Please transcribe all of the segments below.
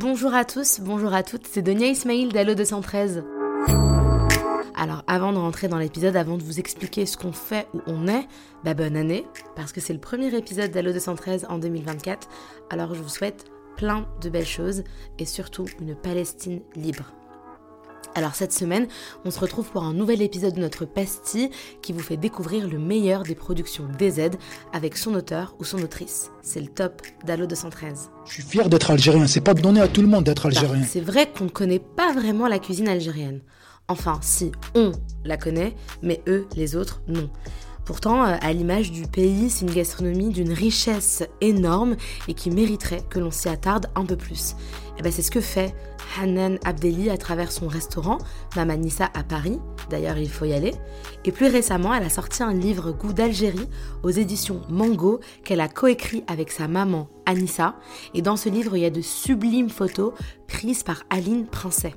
Bonjour à tous, bonjour à toutes, c'est Donia Ismail d'Allo 213. Alors avant de rentrer dans l'épisode, avant de vous expliquer ce qu'on fait, où on est, bah bonne année, parce que c'est le premier épisode d'Allo 213 en 2024, alors je vous souhaite plein de belles choses et surtout une Palestine libre. Alors cette semaine, on se retrouve pour un nouvel épisode de notre pastille qui vous fait découvrir le meilleur des productions DZ avec son auteur ou son autrice. C'est le top d'Allo 213. Je suis fier d'être algérien, c'est pas donné à tout le monde d'être algérien. C'est vrai qu'on ne connaît pas vraiment la cuisine algérienne. Enfin, si, on la connaît, mais eux, les autres, non. Pourtant, euh, à l'image du pays, c'est une gastronomie d'une richesse énorme et qui mériterait que l'on s'y attarde un peu plus. Et ben c'est ce que fait Hanan Abdelli à travers son restaurant Mamanissa à Paris. D'ailleurs, il faut y aller. Et plus récemment, elle a sorti un livre Goût d'Algérie aux éditions Mango qu'elle a coécrit avec sa maman Anissa. Et dans ce livre, il y a de sublimes photos prises par Aline Princet.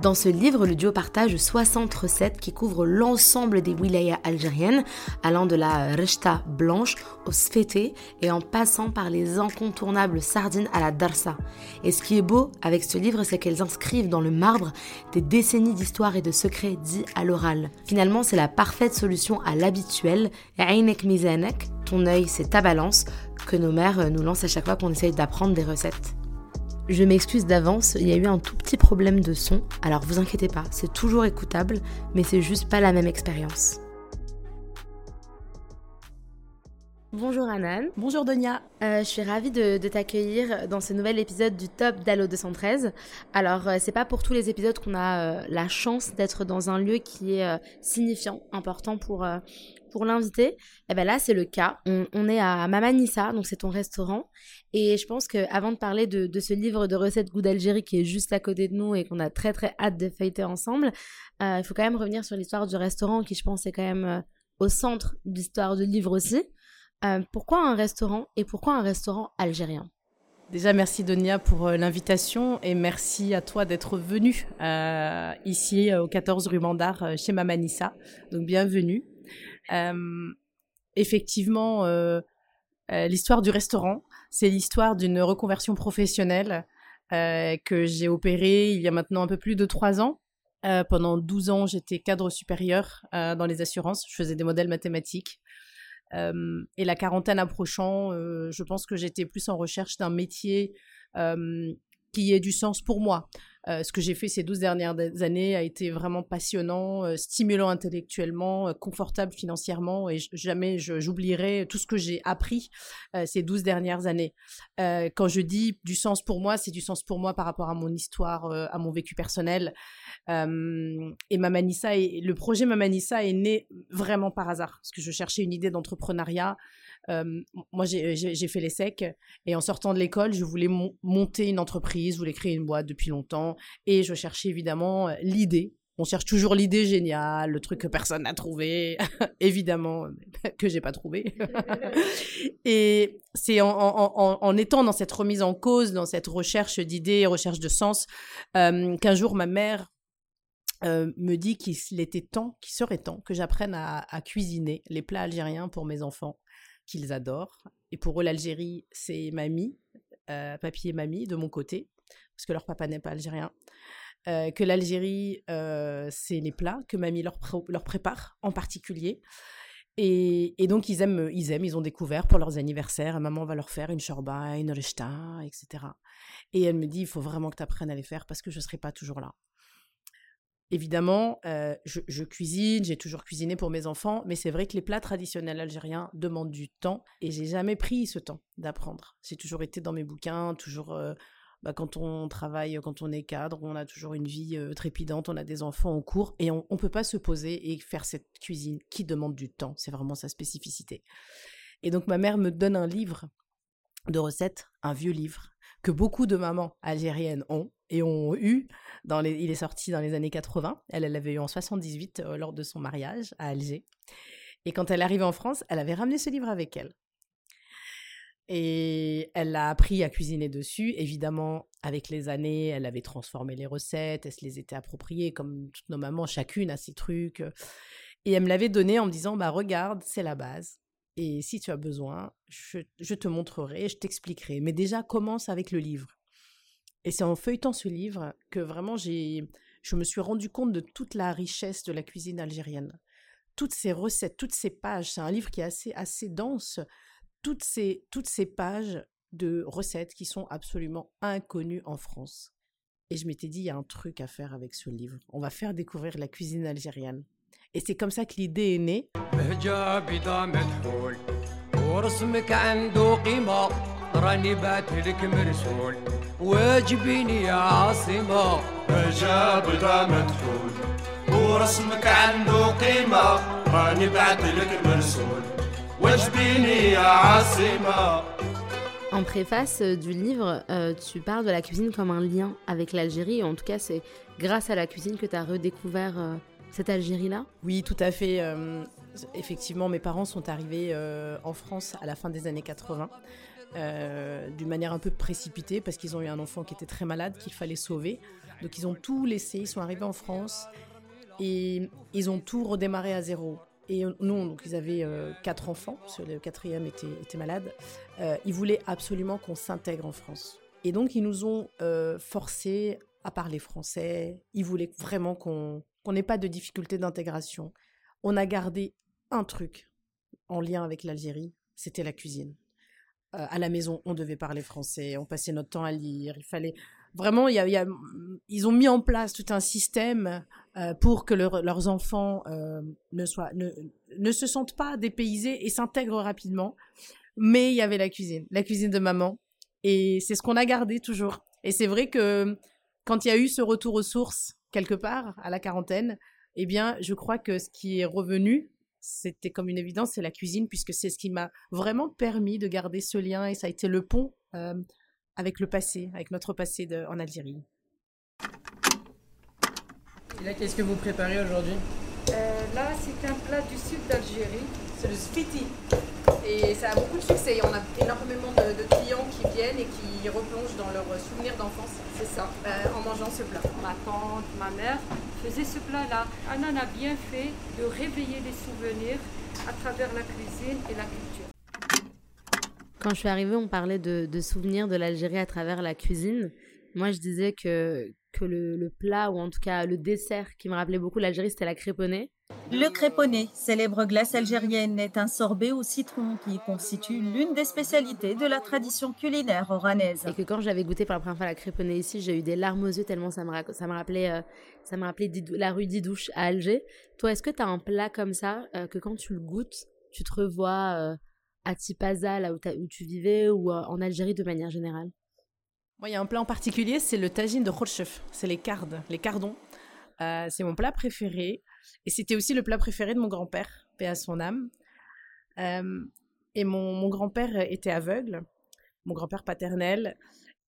Dans ce livre, le duo partage 60 recettes qui couvrent l'ensemble des wilayas algériennes, allant de la rechta blanche au sfeté et en passant par les incontournables sardines à la darsa. Et ce qui est beau avec ce livre, c'est qu'elles inscrivent dans le marbre des décennies d'histoire et de secrets dits à l'oral. Finalement, c'est la parfaite solution à l'habituel, Einek mizanek, ton œil c'est ta balance, que nos mères nous lancent à chaque fois qu'on essaye d'apprendre des recettes. Je m'excuse d'avance, il y a eu un tout petit problème de son, alors vous inquiétez pas, c'est toujours écoutable, mais c'est juste pas la même expérience. Bonjour Anan. Bonjour Donia. Euh, je suis ravie de, t'accueillir dans ce nouvel épisode du Top d'Allo 213. Alors, euh, c'est pas pour tous les épisodes qu'on a euh, la chance d'être dans un lieu qui est signifiant, important pour, pour l'inviter. Et eh ben là, c'est le cas. On, est à Mamanissa, donc c'est ton restaurant. Et je pense qu'avant de parler de, ce livre de recettes goût d'Algérie qui est juste à côté de nous et qu'on a très très hâte de feuilleter ensemble, il faut quand même revenir sur l'histoire du restaurant qui, je pense, est quand même au centre de l'histoire du livre aussi. Euh, pourquoi un restaurant et pourquoi un restaurant algérien? Déjà, merci Donia pour l'invitation et merci à toi d'être venu ici au 14 rue Mandar chez Mamanissa. Donc, bienvenue. effectivement, l'histoire du restaurant, c'est l'histoire d'une reconversion professionnelle euh, que j'ai opérée il y a maintenant un peu plus de trois ans. Euh, pendant 12 ans, j'étais cadre supérieur euh, dans les assurances. Je faisais des modèles mathématiques. Et la quarantaine approchant, je pense que j'étais plus en recherche d'un métier qui ait du sens pour moi. Euh, ce que j'ai fait ces 12 dernières années a été vraiment passionnant, euh, stimulant intellectuellement, euh, confortable financièrement et jamais j'oublierai tout ce que j'ai appris ces 12 dernières années. quand je dis du sens pour moi, c'est du sens pour moi par rapport à mon histoire, à mon vécu personnel. et Mamanissa, le projet Mamanissa est né vraiment par hasard parce que je cherchais une idée d'entrepreneuriat moi, j'ai fait les secs et en sortant de l'école, je voulais monter une entreprise, je voulais créer une boîte depuis longtemps et je cherchais évidemment l'idée. On cherche toujours l'idée géniale, le truc que personne n'a trouvé, évidemment que j'ai pas trouvé. et c'est en, étant dans cette remise en cause, dans cette recherche d'idées, recherche de sens, qu'un jour ma mère me dit qu'il était temps, qu'il serait temps que j'apprenne à, cuisiner les plats algériens pour mes enfants qu'ils adorent. Et pour eux, l'Algérie, c'est mamie, euh, papy et mamie de mon côté, parce que leur papa n'est pas algérien. Euh, que l'Algérie, euh, c'est les plats que mamie leur, prépare en particulier. Et, donc, ils aiment, ils aiment, ils ont découvert pour leurs anniversaires. Maman va leur faire une shorba, une rechta, etc. Et elle me dit, il faut vraiment que tu apprennes à les faire parce que je ne serai pas toujours là. Évidemment, euh, je, cuisine, j'ai toujours cuisiné pour mes enfants, mais c'est vrai que les plats traditionnels algériens demandent du temps et j'ai jamais pris ce temps d'apprendre. J'ai toujours été dans mes bouquins, toujours euh, bah, quand on travaille, quand on est cadre, on a toujours une vie euh, trépidante, on a des enfants en cours et on ne peut pas se poser et faire cette cuisine qui demande du temps. C'est vraiment sa spécificité. Et donc ma mère me donne un livre de recettes, un vieux livre que beaucoup de mamans algériennes ont et ont eu. Dans les, il est sorti dans les années 80. Elle, elle l'avait eu en 78 euh, lors de son mariage à Alger. Et quand elle arrivait en France, elle avait ramené ce livre avec elle. Et elle a appris à cuisiner dessus. Évidemment, avec les années, elle avait transformé les recettes, elle se les était appropriées, comme toutes nos mamans, chacune a ses trucs. Et elle me l'avait donné en me disant, bah regarde, c'est la base. Et si tu as besoin, je, je te montrerai, je t'expliquerai. Mais déjà, commence avec le livre. Et c'est en feuilletant ce livre que vraiment j'ai, je me suis rendu compte de toute la richesse de la cuisine algérienne. Toutes ces recettes, toutes ces pages, c'est un livre qui est assez, assez dense. Toutes ces, toutes ces pages de recettes qui sont absolument inconnues en France. Et je m'étais dit, il y a un truc à faire avec ce livre. On va faire découvrir la cuisine algérienne. Et c'est comme ça que l'idée est née. En préface euh, du livre, euh, tu parles de la cuisine comme un lien avec l'Algérie. En tout cas, c'est grâce à la cuisine que tu as redécouvert euh, cette Algérie-là Oui, tout à fait. effectivement, mes parents sont arrivés en France à la fin des années 80. D'une manière un peu précipitée parce qu'ils ont eu un enfant qui était très malade qu'il fallait sauver. Donc ils ont tout laissé, ils sont arrivés en France et ils ont tout redémarré à zéro. Et nous, donc, ils avaient euh, quatre enfants, le quatrième était, malade. Euh, ils voulaient absolument qu'on s'intègre en France. Et donc, ils nous ont euh, forcés à parler français. Ils voulaient vraiment qu'on n'ait pas de difficultés d'intégration. On a gardé un truc en lien avec l'Algérie, c'était la cuisine. À la maison, on devait parler français, on passait notre temps à lire, il fallait vraiment, ils ont mis en place tout un système euh, pour que leurs enfants euh, ne, ne, se sentent pas dépaysés et s'intègrent rapidement. Mais il y avait la cuisine, la cuisine de maman. Et c'est ce qu'on a gardé toujours. Et c'est vrai que quand il y a eu ce retour aux sources, quelque part, à la quarantaine, eh bien, je crois que ce qui est revenu, c'était comme une évidence, c'est la cuisine, puisque c'est ce qui m'a vraiment permis de garder ce lien et ça a été le pont euh, avec le passé, avec notre passé de, en Algérie. Et là, qu'est-ce que vous préparez aujourd'hui? Euh, Là, c'est un plat du sud d'Algérie. C'est le spiti. Et ça a beaucoup de succès. On a énormément de, clients qui viennent et qui replongent dans leurs souvenirs d'enfance. C'est ça, euh, en mangeant ce plat. Ma tante, ma mère faisaient ce plat-là. Anna a bien fait de réveiller les souvenirs à travers la cuisine et la culture. Quand je suis arrivée, on parlait de, souvenirs de l'Algérie à travers la cuisine. Moi, je disais que, que le, plat, ou en tout cas le dessert qui me rappelait beaucoup l'Algérie, c'était la créponnée. Le créponnée, célèbre glace algérienne, est un sorbet au citron qui constitue l'une des spécialités de la tradition culinaire oranaise. Et que quand j'avais goûté pour la première fois la créponnée ici, j'ai eu des larmes aux yeux tellement ça me, ça me rappelait, euh, ça me rappelait la rue Didouche à Alger. Toi, est-ce que tu as un plat comme ça, euh, que quand tu le goûtes, tu te revois euh, à Tipaza, là où, tu vivais, ou euh, en Algérie de manière générale? Moi, il y a un plat en particulier, c'est le tagine de Khorchef. C'est les cardes, les cardons. Euh, c'est mon plat préféré. Et c'était aussi le plat préféré de mon grand-père, paix à son âme. Euh, et mon, grand-père était aveugle, mon grand-père paternel,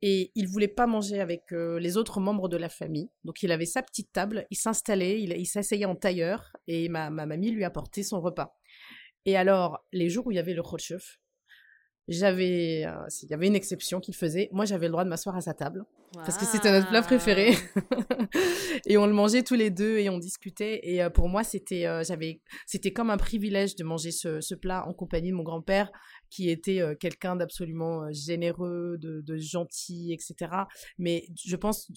et il voulait pas manger avec les autres membres de la famille. Donc il avait sa petite table, il s'installait, il, s'asseyait en tailleur, et ma, ma mamie lui apportait son repas. Et alors, les jours où il y avait le khotchef, j'avais, euh, il y avait une exception qu'il faisait. Moi, j'avais le droit de m'asseoir à sa table parce que c'était notre plat préféré. et on le mangeait tous les deux et on discutait. Et euh, pour moi, c'était, euh, j'avais, c'était comme un privilège de manger ce, ce, plat en compagnie de mon grand-père, qui était quelqu'un d'absolument généreux, de, de, gentil, etc. Mais je pense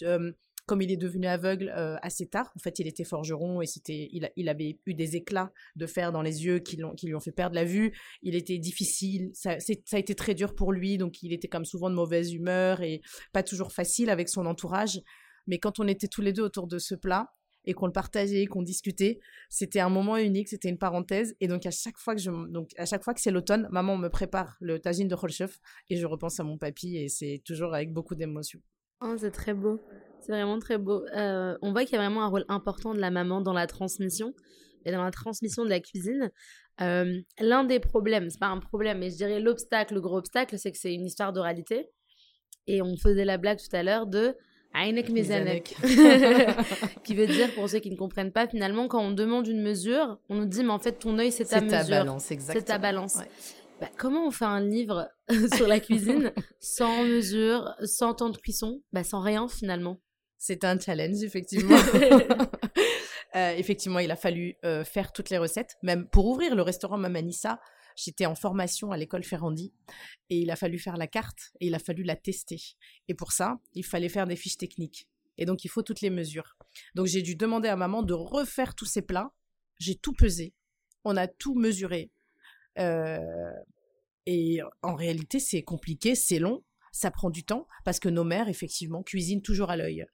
comme il est devenu aveugle euh, assez tard, en fait, il était forgeron et c'était, il, avait eu des éclats de fer dans les yeux qui, lui ont fait perdre la vue. Il était difficile, ça, ça, a été très dur pour lui, donc il était comme souvent de mauvaise humeur et pas toujours facile avec son entourage. Mais quand on était tous les deux autour de ce plat et qu'on le partageait, qu'on discutait, c'était un moment unique, c'était une parenthèse. Et donc à chaque fois que je, donc à chaque fois que c'est l'automne, maman me prépare le tagine de Khrushchev et je repense à mon papy et c'est toujours avec beaucoup d'émotion. Oh, c'est très beau. C'est vraiment très beau. Euh, on voit qu'il y a vraiment un rôle important de la maman dans la transmission et dans la transmission de la cuisine. Euh, l'un des problèmes, c'est pas un problème, mais je dirais l'obstacle, le gros obstacle, c'est que c'est une histoire d'oralité. Et on faisait la blague tout à l'heure de Ainek Mezanek, qui veut dire, pour ceux qui ne comprennent pas, finalement, quand on demande une mesure, on nous dit, mais en fait, ton œil, c'est ta mesure. C'est ta balance, exactement. C'est ta balance. Bah, comment on fait un livre sur la cuisine sans mesure, sans temps de cuisson, bah, sans rien finalement c'est un challenge, effectivement. Euh, effectivement, il a fallu euh, faire toutes les recettes. Même pour ouvrir le restaurant Mamanissa, J'étais en formation à l'école Ferrandi et il a fallu faire la carte et il a fallu la tester. Et pour ça, il fallait faire des fiches techniques. Et donc, il faut toutes les mesures. Donc, j'ai dû demander à maman de refaire tous ces plats. J'ai tout pesé. On a tout mesuré. Euh, et en réalité, c'est compliqué, c'est long, ça prend du temps parce que nos mères, effectivement, cuisinent toujours à l'œil.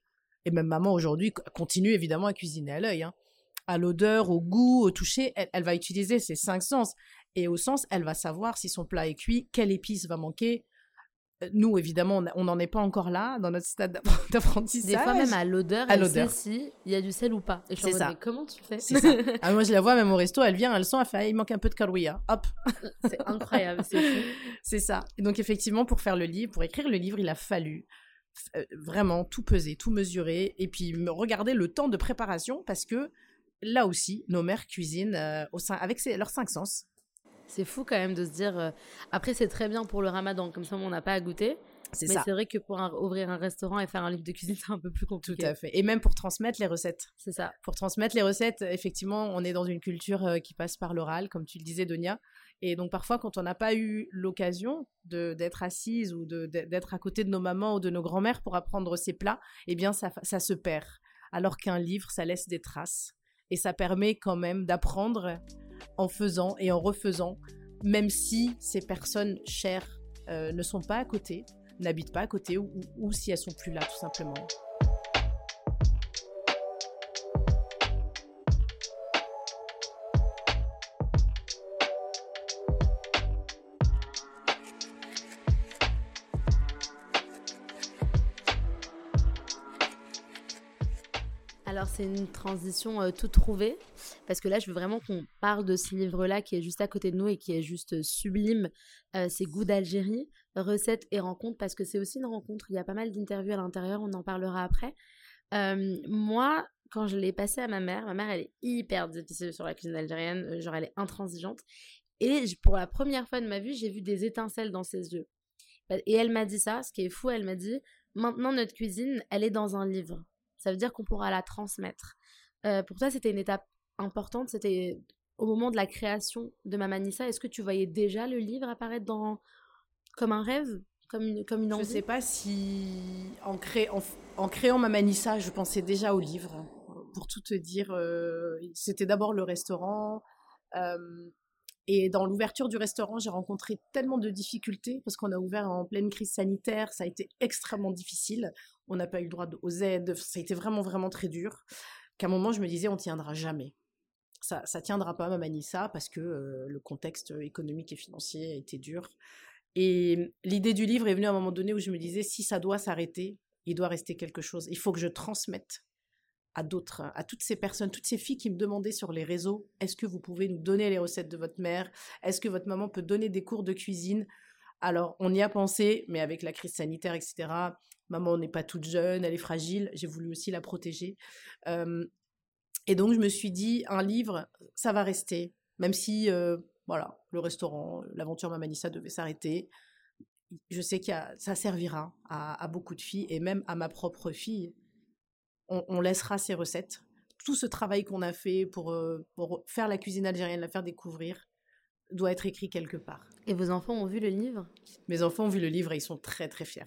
Et même maman aujourd'hui continue évidemment à cuisiner à l'œil. Hein. À l'odeur, au goût, au toucher, elle, va utiliser ses cinq sens. Et au sens, elle va savoir si son plat est cuit, quelle épice va manquer, nous, évidemment, on n'en est pas encore là dans notre stade d'apprentissage. Des fois, même à l'odeur, elle sait si il y a du sel ou pas. Et je ça. comment tu fais? Ça. Ah, moi, je la vois même au resto, elle vient, elle sent, elle fait, ah, il manque un peu de carouilla. Hop. C'est incroyable, c'est ça. Et donc, effectivement, pour faire le livre, pour écrire le livre, il a fallu euh, vraiment tout peser, tout mesurer, et puis regarder le temps de préparation, parce que là aussi, nos mères cuisinent euh, au sein, avec leurs cinq sens. C'est fou quand même de se dire. Euh, après, c'est très bien pour le ramadan, comme ça, on n'a pas à goûter. C'est Mais c'est vrai que pour ouvrir un restaurant et faire un livre de cuisine, c'est un peu plus compliqué. Tout à fait. Et même pour transmettre les recettes. C'est ça. Pour transmettre les recettes, effectivement, on est dans une culture euh, qui passe par l'oral, comme tu le disais, Donia. Et donc, parfois, quand on n'a pas eu l'occasion d'être assise ou d'être à côté de nos mamans ou de nos grands-mères pour apprendre ces plats, eh bien, ça, ça se perd. Alors qu'un livre, ça laisse des traces. Et ça permet quand même d'apprendre en faisant et en refaisant, même si ces personnes chères euh, ne sont pas à côté, n'habitent pas à côté ou, si elles sont plus là tout simplement. c'est une transition euh, toute trouvée parce que là, je veux vraiment qu'on parle de ce livre-là qui est juste à côté de nous et qui est juste sublime. Euh, c'est Goût d'Algérie, recettes et rencontres parce que c'est aussi une rencontre. Il y a pas mal d'interviews à l'intérieur, on en parlera après. Euh, moi, quand je l'ai passé à ma mère, ma mère, elle est hyper difficile sur la cuisine algérienne, genre elle est intransigeante. Et pour la première fois de ma vie, j'ai vu des étincelles dans ses yeux. Et elle m'a dit ça, ce qui est fou, elle m'a dit, maintenant notre cuisine, elle est dans un livre ça veut dire qu'on pourra la transmettre. Euh, pour toi, c'était une étape importante, c'était au moment de la création de Mamanissa. Est-ce que tu voyais déjà le livre apparaître dans comme un rêve, comme une, comme une envie Je ne sais pas si en, en, créant Mamanissa, je pensais déjà au livre. Pour tout te dire, euh, c'était d'abord le restaurant. Euh, et dans l'ouverture du restaurant, j'ai rencontré tellement de difficultés parce qu'on a ouvert en pleine crise sanitaire. Ça a été extrêmement difficile. On n'a pas eu le droit aux aides. Ça a été vraiment, vraiment très dur. Qu'à un moment, je me disais, on tiendra jamais. Ça, ça tiendra pas, Mamanissa, parce que euh, le contexte économique et financier a été dur. Et l'idée du livre est venue à un moment donné où je me disais, si ça doit s'arrêter, il doit rester quelque chose. Il faut que je transmette à d'autres, à toutes ces personnes, toutes ces filles qui me demandaient sur les réseaux, est-ce que vous pouvez nous donner les recettes de votre mère? Est-ce que votre maman peut donner des cours de cuisine? Alors, on y a pensé, mais avec la crise sanitaire, etc., maman n'est pas toute jeune, elle est fragile, j'ai voulu aussi la protéger. et donc, je me suis dit, un livre, ça va rester, même si, voilà, le restaurant, l'aventure Mamanissa devait s'arrêter. Je sais que ça servira à beaucoup de filles, et même à ma propre fille on, laissera ces recettes. Tout ce travail qu'on a fait pour, euh, pour faire la cuisine algérienne, la faire découvrir, doit être écrit quelque part. Et vos enfants ont vu le livre? Mes enfants ont vu le livre et ils sont très très fiers.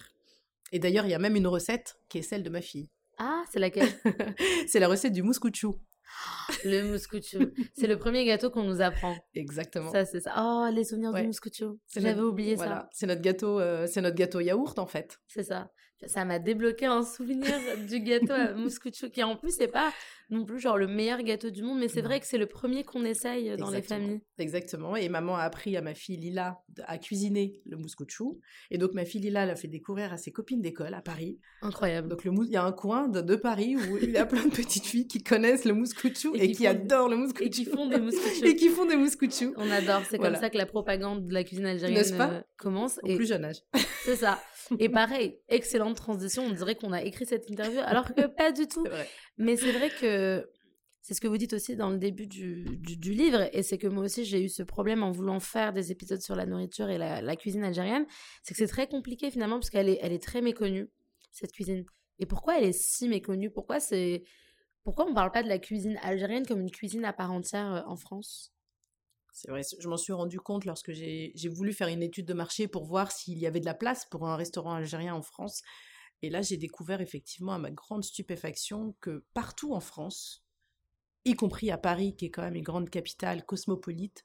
Et d'ailleurs, il y a même une recette qui est celle de ma fille. Ah, c'est laquelle? C'est la recette du mouscouchou. Le mouscouchou. c'est le premier gâteau qu'on nous apprend. Exactement. Ça, c'est ça. Oh, les souvenirs du mouscouchou. J'avais oublié ça. C'est notre gâteau, euh, c'est notre gâteau yaourt en fait. C'est ça ça m'a débloqué un souvenir du gâteau à mouscouchou qui en plus c'est pas non plus genre le meilleur gâteau du monde mais c'est vrai que c'est le premier qu'on essaye dans les familles. Exactement et maman a appris à ma fille Lila à cuisiner le mouscouchou et donc ma fille Lila l'a fait découvrir à ses copines d'école à Paris. Incroyable. Donc le il y a un coin de, Paris où il y a plein de petites filles qui connaissent le mouscouchou et, qui, adorent le mouscouchou et qui font des mouscouchous. et qui font des mouscouchous. On adore, c'est comme ça que la propagande de la cuisine algérienne euh, commence au plus jeune âge. C'est ça. Et pareil, excellente transition. On dirait qu'on a écrit cette interview, alors que pas du tout. Mais c'est vrai que c'est ce que vous dites aussi dans le début du, du, livre, et c'est que moi aussi j'ai eu ce problème en voulant faire des épisodes sur la nourriture et la, cuisine algérienne, c'est que c'est très compliqué finalement parce qu'elle est, elle est très méconnue, cette cuisine. Et pourquoi elle est si méconnue? Pourquoi c'est pourquoi on parle pas de la cuisine algérienne comme une cuisine à part entière euh, en France? C'est vrai, je m'en suis rendu compte lorsque j'ai voulu faire une étude de marché pour voir s'il y avait de la place pour un restaurant algérien en France. Et là, j'ai découvert effectivement à ma grande stupéfaction que partout en France, y compris à Paris, qui est quand même une grande capitale cosmopolite,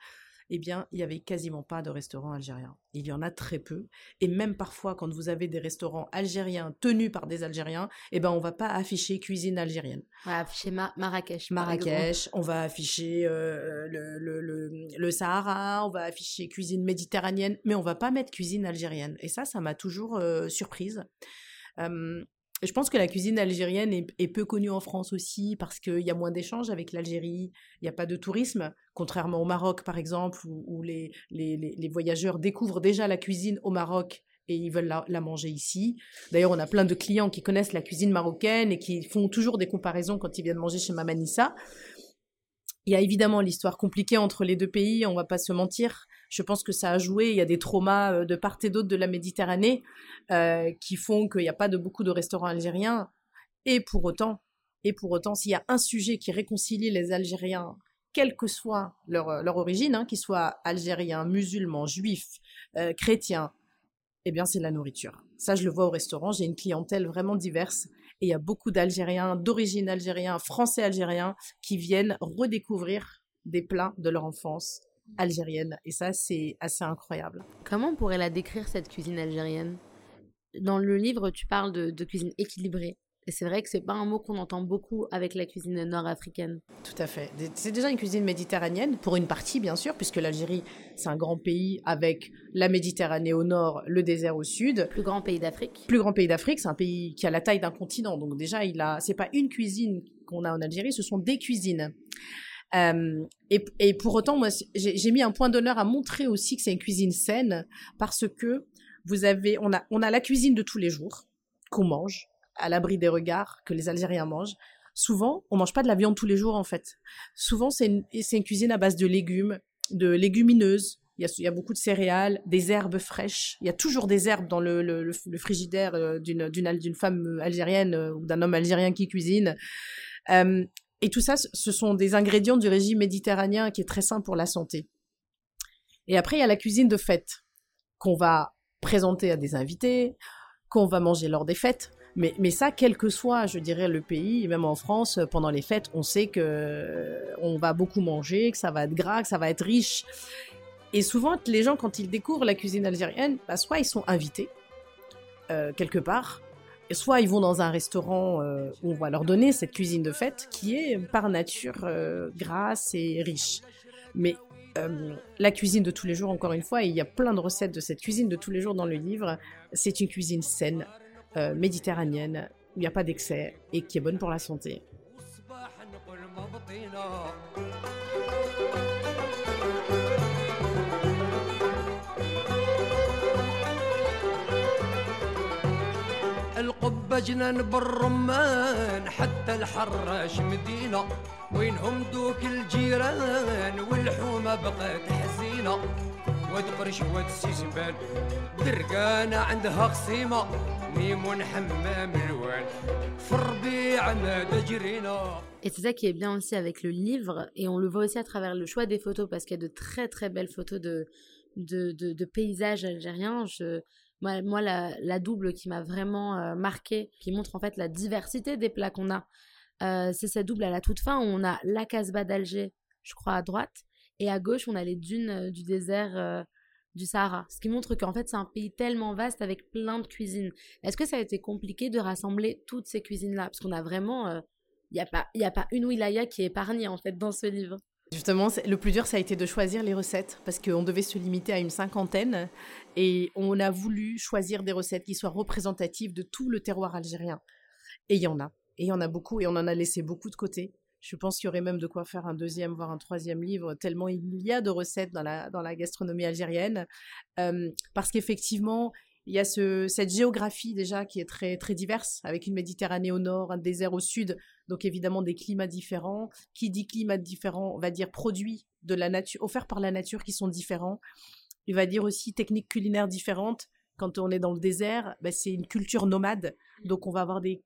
eh bien, il n'y avait quasiment pas de restaurants algériens. Il y en a très peu. Et même parfois, quand vous avez des restaurants algériens tenus par des Algériens, eh ben, on va pas afficher cuisine algérienne. On va afficher Ma- Marrakech. Marrakech, on va afficher euh, le, le, le, le Sahara, on va afficher cuisine méditerranéenne, mais on va pas mettre cuisine algérienne. Et ça, ça m'a toujours euh, surprise. Euh, je pense que la cuisine algérienne est, peu connue en France aussi parce qu'il y a moins d'échanges avec l'Algérie, il n'y a pas de tourisme, contrairement au Maroc par exemple, où, les, les, les, voyageurs découvrent déjà la cuisine au Maroc et ils veulent la, manger ici. D'ailleurs, on a plein de clients qui connaissent la cuisine marocaine et qui font toujours des comparaisons quand ils viennent manger chez Mamanissa. Il y a évidemment l'histoire compliquée entre les deux pays, on va pas se mentir. Je pense que ça a joué. Il y a des traumas euh, de part et d'autre de la Méditerranée euh, qui font qu'il n'y a pas de beaucoup de restaurants algériens. Et pour autant, et pour autant, s'il y a un sujet qui réconcilie les Algériens, quelle que soit leur, euh, leur origine, hein, qu'ils soient algériens, musulmans, juifs, chrétiens, eh bien, c'est la nourriture. Ça, je le vois au restaurant. J'ai une clientèle vraiment diverse. Et il y a beaucoup d'Algériens, d'origine algérienne, français algériens, qui viennent redécouvrir des plats de leur enfance algérienne. Et ça, c'est assez incroyable. Comment on pourrait la décrire, cette cuisine algérienne? Dans le livre, tu parles de, de cuisine équilibrée. Et c'est vrai que c'est pas un mot qu'on entend beaucoup avec la cuisine nord-africaine. Tout à fait. C'est déjà une cuisine méditerranéenne, pour une partie bien sûr, puisque l'Algérie, c'est un grand pays avec la Méditerranée au nord, le désert au sud. Plus grand pays d'Afrique. Plus grand pays d'Afrique, c'est un pays qui a la taille d'un continent. Donc déjà, il a, c'est pas une cuisine qu'on a en Algérie, ce sont des cuisines. Euh, et, pour autant, moi, j'ai mis un point d'honneur à montrer aussi que c'est une cuisine saine, parce que vous avez, on a, on a la cuisine de tous les jours qu'on mange, à l'abri des regards que les Algériens mangent. Souvent, on mange pas de la viande tous les jours en fait. Souvent, c'est une, une cuisine à base de légumes, de légumineuses. Il y, a, beaucoup de céréales, des herbes fraîches. Il y a toujours des herbes dans le, le, le frigidaire euh, d'une femme algérienne euh, ou d'un homme algérien qui cuisine. Euh, et tout ça, ce sont des ingrédients du régime méditerranéen qui est très sain pour la santé. Et après, il y a la cuisine de fête qu'on va présenter à des invités, qu'on va manger lors des fêtes. Mais, mais ça, quel que soit, je dirais, le pays, même en France, pendant les fêtes, on sait que on va beaucoup manger, que ça va être gras, que ça va être riche. Et souvent, les gens, quand ils découvrent la cuisine algérienne, bah, soit ils sont invités euh, quelque part, soit ils vont dans un restaurant euh, où on va leur donner cette cuisine de fête qui est par nature euh, grasse et riche. Mais euh, la cuisine de tous les jours, encore une fois, et il y a plein de recettes de cette cuisine de tous les jours dans le livre, c'est une cuisine saine, euh, méditerranéenne, où il n'y a pas d'excès et qui est bonne pour la santé. القبة جنان بالرمان حتى الحراش مدينة وينهم دوك الجيران والحومة بقات حزينة واد قرش واد السيسبان درقانة عندها خصيمة ميمون حمام الوان في الربيع نادى جرينا Et c'est ça qui est bien aussi avec le livre, et on le voit aussi à travers le choix des photos, parce qu'il y a de très très belles photos de, de, paysages algériens. Moi, la, double qui m'a vraiment euh, marqué, qui montre en fait la diversité des plats qu'on a, euh, c'est cette double à la toute fin où on a la Casbah d'Alger, je crois à droite, et à gauche on a les dunes euh, du désert euh, du Sahara. Ce qui montre qu'en fait c'est un pays tellement vaste avec plein de cuisines. Est-ce que ça a été compliqué de rassembler toutes ces cuisines-là? Parce qu'on a vraiment... Il n'y a, y a pas une wilaya qui est épargnée en fait dans ce livre. Justement, le plus dur, ça a été de choisir les recettes parce qu'on devait se limiter à une cinquantaine et on a voulu choisir des recettes qui soient représentatives de tout le terroir algérien. Et il y en a. Et il y en a beaucoup et on en a laissé beaucoup de côté. Je pense qu'il y aurait même de quoi faire un deuxième, voire un troisième livre, tellement il y a de recettes dans la, dans la gastronomie algérienne. Euh, parce qu'effectivement, il y a ce, cette géographie déjà qui est très, très diverse, avec une Méditerranée au nord, un désert au sud, donc évidemment des climats différents. Qui dit climat différent, va dire produits offerts par la nature qui sont différents. Il va dire aussi techniques culinaires différentes. Quand on est dans le désert, ben c'est une culture nomade, donc on va avoir des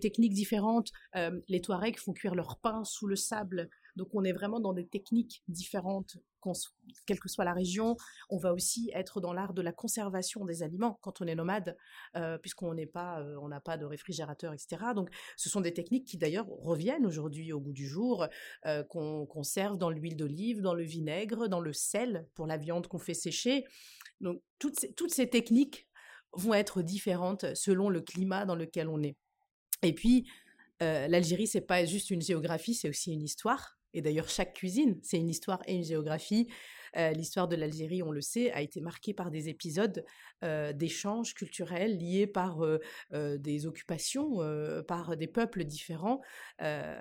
techniques différentes. Euh, les Touaregs font cuire leur pain sous le sable Donc on est vraiment dans des techniques différentes, quelle que soit la région. On va aussi être dans l'art de la conservation des aliments quand on est nomade, euh, puisqu'on n'est pas, euh, on n'a pas de réfrigérateur, etc. Donc ce sont des techniques qui d'ailleurs reviennent aujourd'hui au goût du jour, euh, qu'on conserve dans l'huile d'olive, dans le vinaigre, dans le sel pour la viande qu'on fait sécher. Donc toutes ces techniques vont être différentes selon le climat dans lequel on est. Et puis, euh, l'Algérie, c'est pas juste une géographie, c'est aussi une histoire. Et d'ailleurs, chaque cuisine, c'est une histoire et une géographie. L'histoire de l'Algérie, on le sait, a été marquée par des épisodes d'échanges culturels liés par des occupations, par des peuples différents.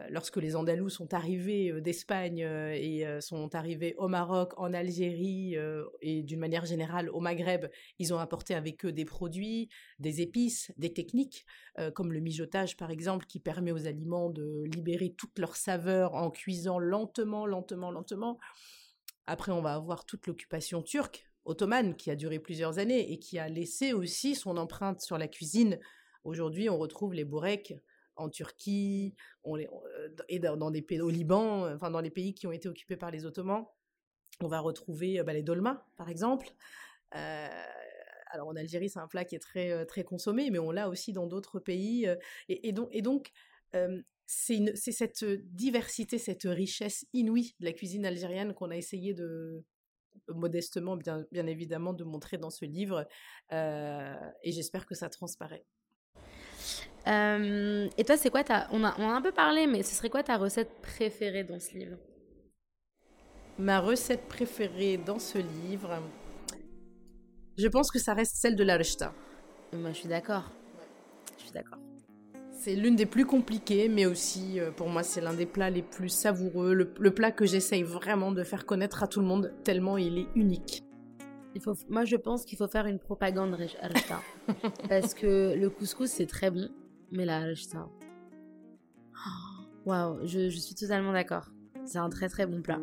lorsque les Andalous sont arrivés d'Espagne et sont arrivés au Maroc, en Algérie et d'une manière générale au Maghreb, ils ont apporté avec eux des produits, des épices, des techniques, comme le mijotage par exemple, qui permet aux aliments de libérer toute leur saveur en cuisant lentement, lentement, lentement. Après, on va avoir toute l'occupation turque, ottomane, qui a duré plusieurs années et qui a laissé aussi son empreinte sur la cuisine. Aujourd'hui, on retrouve les boureks en Turquie, euh, et dans, des pays au Liban, enfin dans les pays qui ont été occupés par les Ottomans. On va retrouver bah, les dolmas, par exemple. Euh, alors en Algérie, c'est un plat qui est très, euh, très consommé, mais on l'a aussi dans d'autres pays. et donc c'est cette diversité, cette richesse inouïe de la cuisine algérienne qu'on a essayé de modestement, bien, bien évidemment, de montrer dans ce livre. et j'espère que ça transparaît. et toi, c'est quoi ta... On a, on a un peu parlé, mais ce serait quoi ta recette préférée dans ce livre? Ma recette préférée dans ce livre, je pense que ça reste celle de la rechta. Moi, je suis d'accord. Je suis d'accord. C'est l'une des plus compliquées, mais aussi euh, pour moi c'est l'un des plats les plus savoureux, le, plat que j'essaye vraiment de faire connaître à tout le monde tellement il est unique. Il faut, moi je pense qu'il faut faire une propagande Rechta. parce que le couscous c'est très bon, mais la Rechta... Waouh, je, je suis totalement d'accord. C'est un très très bon plat.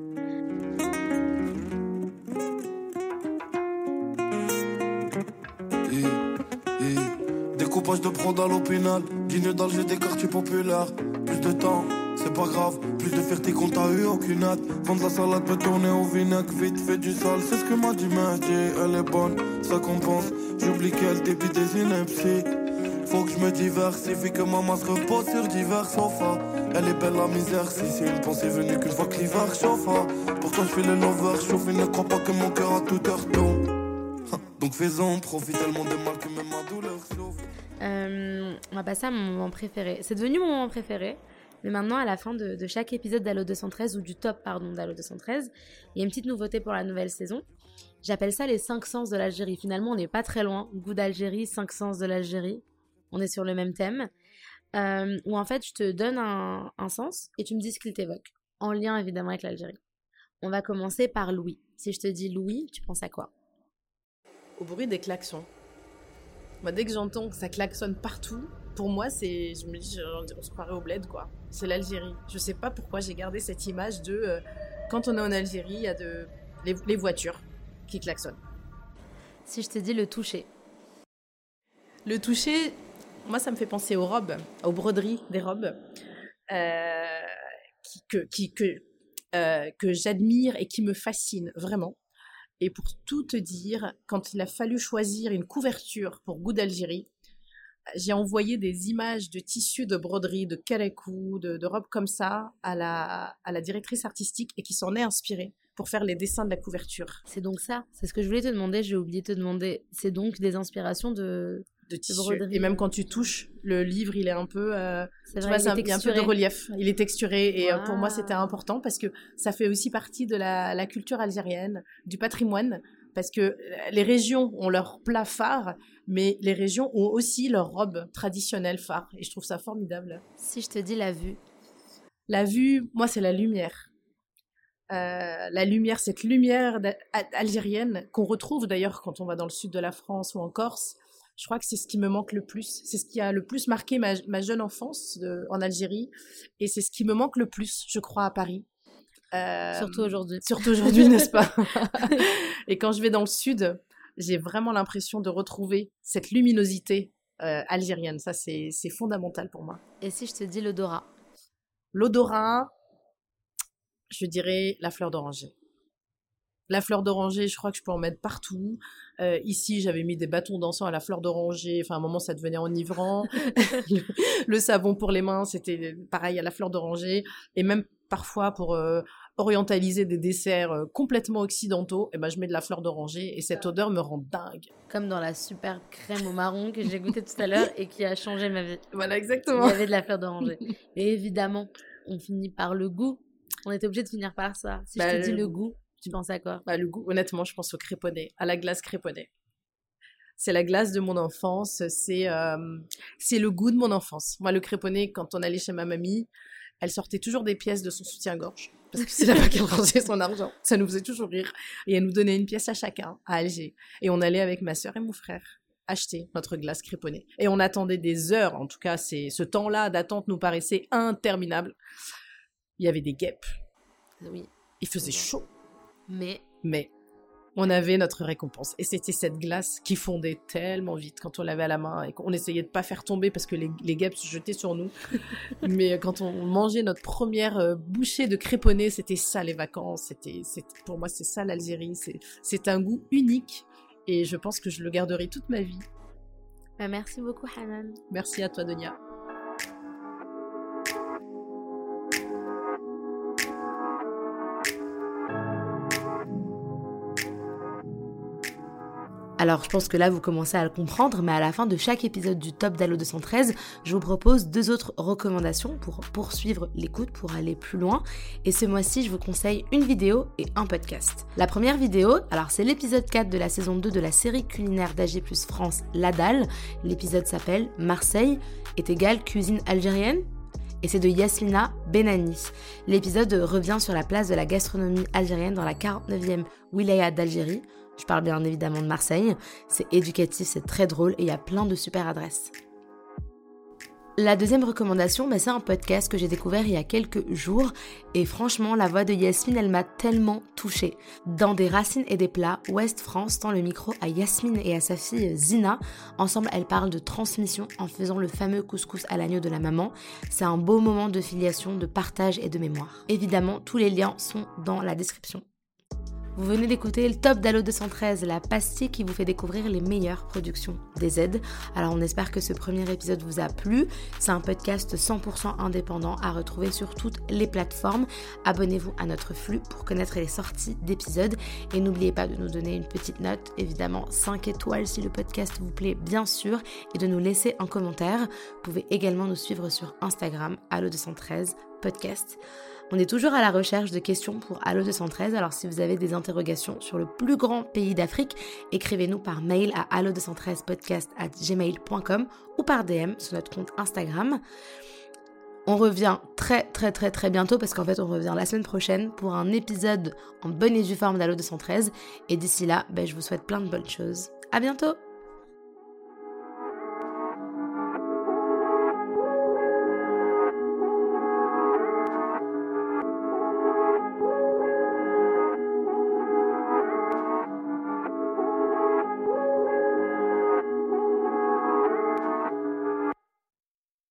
Coupage de prod à l'opinal, digne d'Alger des quartiers populaires. Plus de temps, c'est pas grave, plus de fierté qu'on t'a eu, aucune hâte. Vendre la salade peut tourner au vinaigre, vite fait du sale, c'est ce que m'a dit Mehdi, elle est bonne, ça compense. J'oublie qu'elle débite des inepties. Faut que je me diversifie, que ma masse repose sur divers sofas. Elle est belle la misère, si c'est une pensée venue qu'une fois que l'hiver chauffe. Pourtant je fais le lover, chauffe, ne crois pas que mon cœur a tout heure Donc fais-en, profite tellement de mal que même ma douleur sauve. Euh, on va passer à mon moment préféré. C'est devenu mon moment préféré. Mais maintenant, à la fin de, chaque épisode d'Allo 213, ou du top, pardon, d'Allo 213, il y a une petite nouveauté pour la nouvelle saison. J'appelle ça les 5 sens de l'Algérie. Finalement, on n'est pas très loin. Goût d'Algérie, 5 sens de l'Algérie. On est sur le même thème. Euh, où en fait, je te donne un sens et tu me dis ce qu'il t'évoque. En lien évidemment avec l'Algérie. On va commencer par Louis. Si je te dis Louis, tu penses à quoi? Au bruit des klaxons dès que j'entends que ça klaxonne partout, pour moi, c'est, je me dis, on se croirait au bled, quoi. C'est l'Algérie. Je sais pas pourquoi j'ai gardé cette image de euh, quand on est en Algérie, il y a de les, voitures qui klaxonnent. Si je te dis le toucher. Le toucher, moi, ça me fait penser aux robes, aux broderies des robes, euh, que, qui, que, euh, que j'admire et qui me fascinent vraiment. Et pour tout te dire, quand il a fallu choisir une couverture pour Goût d'Algérie, j'ai envoyé des images de tissus de broderie, de karekou, de, de, robes comme ça à la, à la directrice artistique et qui s'en est inspirée pour faire les dessins de la couverture. C'est donc ça, c'est ce que je voulais te demander, j'ai oublié de te demander. C'est donc des inspirations de, de tissu. Et même quand tu touches, le livre, il est un peu. Euh, c'est vrai, il, y a un peu de relief. Il est texturé. Et euh, pour moi, c'était important parce que ça fait aussi partie de la, la, culture algérienne, du patrimoine. Parce que euh, les régions ont leur plat phare, mais les régions ont aussi leur robe traditionnelle phare. Et je trouve ça formidable. Si je te dis la vue La vue, moi, c'est la lumière. Euh, la lumière, cette lumière algérienne qu'on retrouve d'ailleurs quand on va dans le sud de la France ou en Corse, je crois que c'est ce qui me manque le plus. C'est ce qui a le plus marqué ma, jeune enfance en Algérie. Et c'est ce qui me manque le plus, je crois, à Paris. Euh, surtout aujourd'hui. Surtout aujourd'hui, n'est-ce pas Et quand je vais dans le sud, j'ai vraiment l'impression de retrouver cette luminosité euh, algérienne. Ça, c'est fondamental pour moi. Et si je te dis l'odorat? L'odorat, je dirais la fleur d'oranger. La fleur d'oranger, je crois que je peux en mettre partout. Euh, ici, j'avais mis des bâtons d'encens à la fleur d'oranger. Enfin, à un moment, ça devenait enivrant. le, le savon pour les mains, c'était pareil à la fleur d'oranger. Et même parfois, pour euh, orientaliser des desserts euh, complètement occidentaux, eh ben, je mets de la fleur d'oranger et cette odeur me rend dingue. Comme dans la super crème au marron que j'ai goûté tout à l'heure et qui a changé ma vie. Voilà, Il exactement. y avait de la fleur d'oranger. Et évidemment, on finit par le goût. On était obligé de finir par ça. Si Bah, je te dis le goût, tu penses à quoi? Bah, le goût, honnêtement, je pense au créponnet, à la glace créponnet. C'est la glace de mon enfance, c'est euh, c'est le goût de mon enfance. Moi, le créponnet, quand on allait chez ma mamie, elle sortait toujours des pièces de son soutien-gorge. Parce que c'est là-bas qu'elle rangeait son argent. Ça nous faisait toujours rire. Et elle nous donnait une pièce à chacun, à Alger. Et on allait avec ma sœur et mon frère acheter notre glace créponnet. Et on attendait des heures, en tout cas, c'est ce temps-là d'attente nous paraissait interminable. Il y avait des guêpes, Oui. il faisait chaud. Mais Mais on avait notre récompense. Et c'était cette glace qui fondait tellement vite quand on l'avait à la main et qu'on essayait de pas faire tomber parce que les, les guêpes se jetaient sur nous. Mais quand on mangeait notre première euh, bouchée de créponnet, c'était ça les vacances. C'était, pour moi, c'est ça l'Algérie. C'est, c'est un goût unique. Et je pense que je le garderai toute ma vie. bah, merci beaucoup, Hanan. Merci à toi, Donia. Alors, je pense que là, vous commencez à le comprendre, mais à la fin de chaque épisode du Top d'Allo 213, je vous propose deux autres recommandations pour poursuivre l'écoute, pour aller plus loin. Et ce mois-ci, je vous conseille une vidéo et un podcast. La première vidéo, alors c'est l'épisode 4 de la saison 2 de la série culinaire d'AG Plus France, La Dalle. L'épisode s'appelle Marseille est égal cuisine algérienne et c'est de Yasmina Benani. L'épisode revient sur la place de la gastronomie algérienne dans la 49e wilaya d'Algérie. Je parle bien évidemment de Marseille. C'est éducatif, c'est très drôle et il y a plein de super adresses. La deuxième recommandation, bah, c'est un podcast que j'ai découvert il y a quelques jours et franchement, la voix de Yasmine, elle m'a tellement touchée. Dans Des racines et des plats, Ouest France tend le micro à Yasmine et à sa fille Zina. Ensemble, elles parlent de transmission en faisant le fameux couscous à l'agneau de la maman. C'est un beau moment de filiation, de partage et de mémoire. Évidemment, tous les liens sont dans la description. Vous venez d'écouter le top d'Allo 213, la pastille qui vous fait découvrir les meilleures productions des Z. Alors on espère que ce premier épisode vous a plu. C'est un podcast 100% indépendant à retrouver sur toutes les plateformes. Abonnez-vous à notre flux pour connaître les sorties d'épisodes et n'oubliez pas de nous donner une petite note, évidemment 5 étoiles si le podcast vous plaît bien sûr et de nous laisser un commentaire. Vous pouvez également nous suivre sur Instagram Allo 213 podcast. On est toujours à la recherche de questions pour Allo 213, alors si vous avez des interrogations sur le plus grand pays d'Afrique, écrivez-nous par mail à allo213podcast at gmail.com ou par DM sur notre compte Instagram. On revient très très très très bientôt parce qu'en fait on revient la semaine prochaine pour un épisode en bonne et due forme d'Allo 213 et d'ici là, ben, je vous souhaite plein de bonnes choses. À bientôt